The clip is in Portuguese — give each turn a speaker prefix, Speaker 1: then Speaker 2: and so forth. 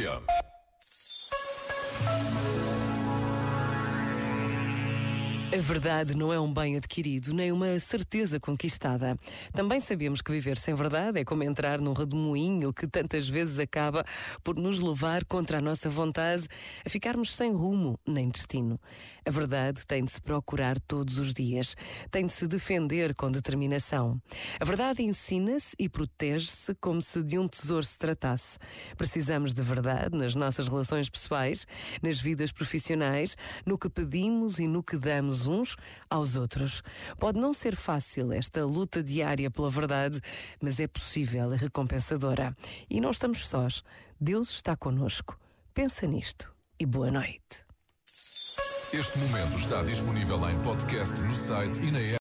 Speaker 1: Sofia.
Speaker 2: A verdade não é um bem adquirido, nem uma certeza conquistada. Também sabemos que viver sem verdade é como entrar num redemoinho que tantas vezes acaba por nos levar contra a nossa vontade a ficarmos sem rumo nem destino. A verdade tem de se procurar todos os dias, tem de se defender com determinação. A verdade ensina-se e protege-se como se de um tesouro se tratasse. Precisamos de verdade nas nossas relações pessoais, nas vidas profissionais, no que pedimos e no que damos uns aos outros. Pode não ser fácil esta luta diária pela verdade, mas é possível e recompensadora. E não estamos sós. Deus está conosco. Pensa nisto e boa noite.
Speaker 1: Este momento está disponível em podcast no site e na.